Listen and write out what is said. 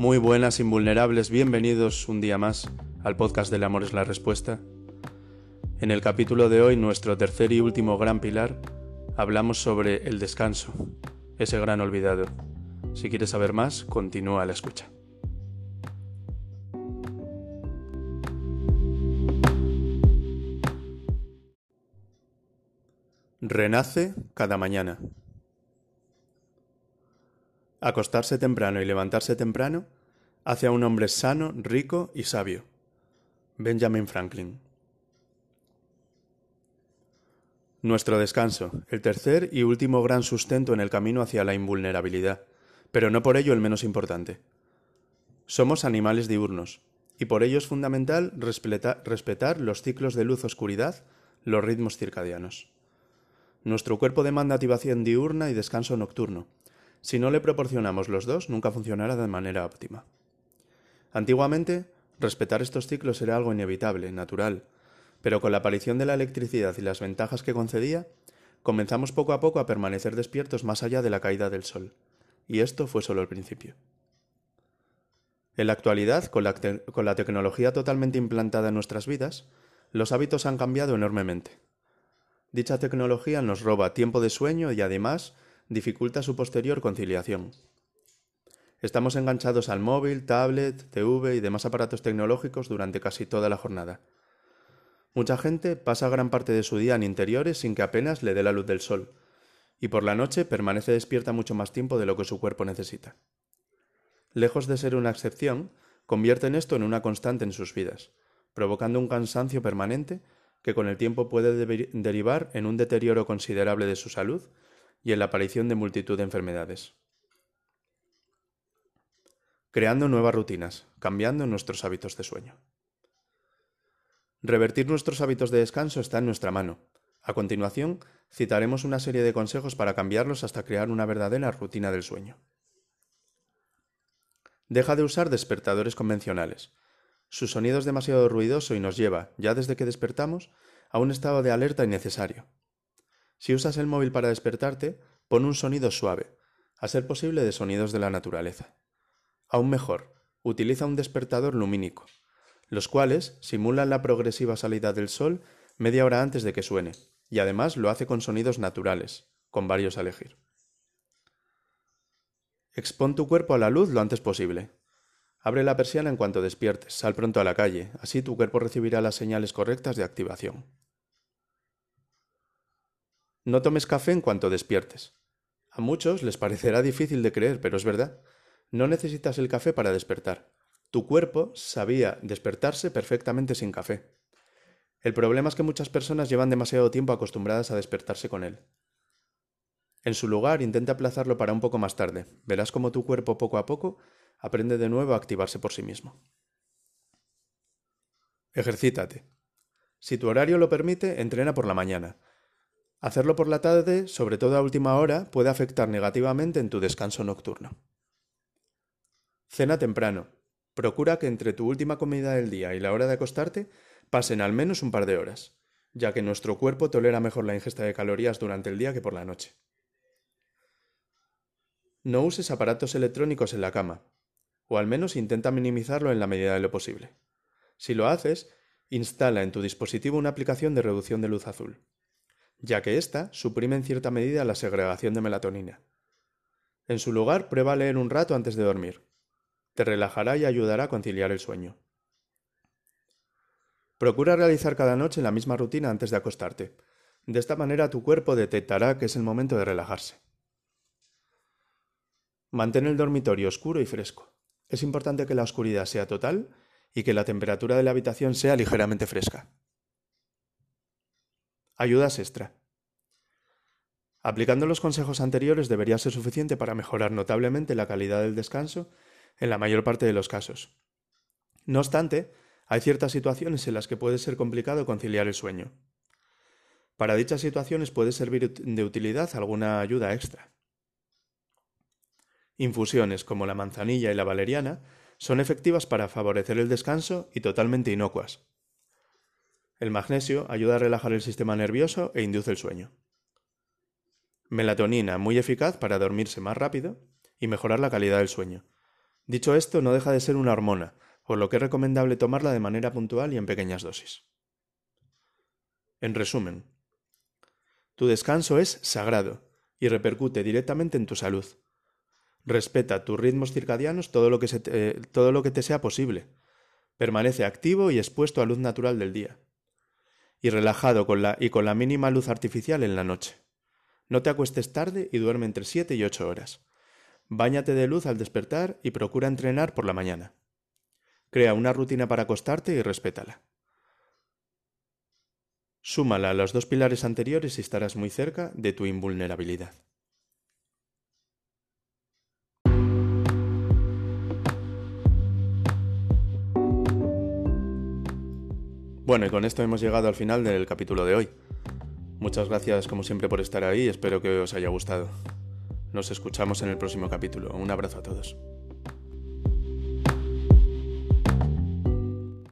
Muy buenas, invulnerables, bienvenidos un día más al podcast del amor es la respuesta. En el capítulo de hoy, nuestro tercer y último gran pilar, hablamos sobre el descanso, ese gran olvidado. Si quieres saber más, continúa la escucha. Renace cada mañana. Acostarse temprano y levantarse temprano hace a un hombre sano, rico y sabio. Benjamin Franklin. Nuestro descanso, el tercer y último gran sustento en el camino hacia la invulnerabilidad, pero no por ello el menos importante. Somos animales diurnos, y por ello es fundamental respetar los ciclos de luz-oscuridad, los ritmos circadianos. Nuestro cuerpo demanda activación diurna y descanso nocturno, si no le proporcionamos los dos, nunca funcionará de manera óptima. Antiguamente, respetar estos ciclos era algo inevitable, natural, pero con la aparición de la electricidad y las ventajas que concedía, comenzamos poco a poco a permanecer despiertos más allá de la caída del sol, y esto fue solo el principio. En la actualidad, con la, con la tecnología totalmente implantada en nuestras vidas, los hábitos han cambiado enormemente. Dicha tecnología nos roba tiempo de sueño y además dificulta su posterior conciliación. Estamos enganchados al móvil, tablet, TV y demás aparatos tecnológicos durante casi toda la jornada. Mucha gente pasa gran parte de su día en interiores sin que apenas le dé la luz del sol, y por la noche permanece despierta mucho más tiempo de lo que su cuerpo necesita. Lejos de ser una excepción, convierten esto en una constante en sus vidas, provocando un cansancio permanente que con el tiempo puede derivar en un deterioro considerable de su salud y en la aparición de multitud de enfermedades. Creando nuevas rutinas, cambiando nuestros hábitos de sueño. Revertir nuestros hábitos de descanso está en nuestra mano. A continuación, citaremos una serie de consejos para cambiarlos hasta crear una verdadera rutina del sueño. Deja de usar despertadores convencionales. Su sonido es demasiado ruidoso y nos lleva, ya desde que despertamos, a un estado de alerta innecesario. Si usas el móvil para despertarte, pon un sonido suave, a ser posible de sonidos de la naturaleza. Aún mejor, utiliza un despertador lumínico, los cuales simulan la progresiva salida del sol media hora antes de que suene, y además lo hace con sonidos naturales, con varios a elegir. Expón tu cuerpo a la luz lo antes posible. Abre la persiana en cuanto despiertes, sal pronto a la calle, así tu cuerpo recibirá las señales correctas de activación. No tomes café en cuanto despiertes. A muchos les parecerá difícil de creer, pero es verdad. No necesitas el café para despertar. Tu cuerpo sabía despertarse perfectamente sin café. El problema es que muchas personas llevan demasiado tiempo acostumbradas a despertarse con él. En su lugar, intenta aplazarlo para un poco más tarde. Verás cómo tu cuerpo poco a poco aprende de nuevo a activarse por sí mismo. Ejercítate. Si tu horario lo permite, entrena por la mañana. Hacerlo por la tarde, sobre todo a última hora, puede afectar negativamente en tu descanso nocturno. Cena temprano. Procura que entre tu última comida del día y la hora de acostarte pasen al menos un par de horas, ya que nuestro cuerpo tolera mejor la ingesta de calorías durante el día que por la noche. No uses aparatos electrónicos en la cama, o al menos intenta minimizarlo en la medida de lo posible. Si lo haces, instala en tu dispositivo una aplicación de reducción de luz azul ya que ésta suprime en cierta medida la segregación de melatonina. En su lugar, prueba a leer un rato antes de dormir. Te relajará y ayudará a conciliar el sueño. Procura realizar cada noche la misma rutina antes de acostarte. De esta manera tu cuerpo detectará que es el momento de relajarse. Mantén el dormitorio oscuro y fresco. Es importante que la oscuridad sea total y que la temperatura de la habitación sea ligeramente fresca. Ayudas extra. Aplicando los consejos anteriores debería ser suficiente para mejorar notablemente la calidad del descanso en la mayor parte de los casos. No obstante, hay ciertas situaciones en las que puede ser complicado conciliar el sueño. Para dichas situaciones puede servir de utilidad alguna ayuda extra. Infusiones como la manzanilla y la valeriana son efectivas para favorecer el descanso y totalmente inocuas. El magnesio ayuda a relajar el sistema nervioso e induce el sueño. Melatonina, muy eficaz para dormirse más rápido y mejorar la calidad del sueño. Dicho esto, no deja de ser una hormona, por lo que es recomendable tomarla de manera puntual y en pequeñas dosis. En resumen, tu descanso es sagrado y repercute directamente en tu salud. Respeta tus ritmos circadianos todo lo que, te, todo lo que te sea posible. Permanece activo y expuesto a luz natural del día. Y relajado con la, y con la mínima luz artificial en la noche. No te acuestes tarde y duerme entre 7 y 8 horas. Báñate de luz al despertar y procura entrenar por la mañana. Crea una rutina para acostarte y respétala. Súmala a los dos pilares anteriores y estarás muy cerca de tu invulnerabilidad. Bueno, y con esto hemos llegado al final del capítulo de hoy. Muchas gracias como siempre por estar ahí, espero que os haya gustado. Nos escuchamos en el próximo capítulo. Un abrazo a todos.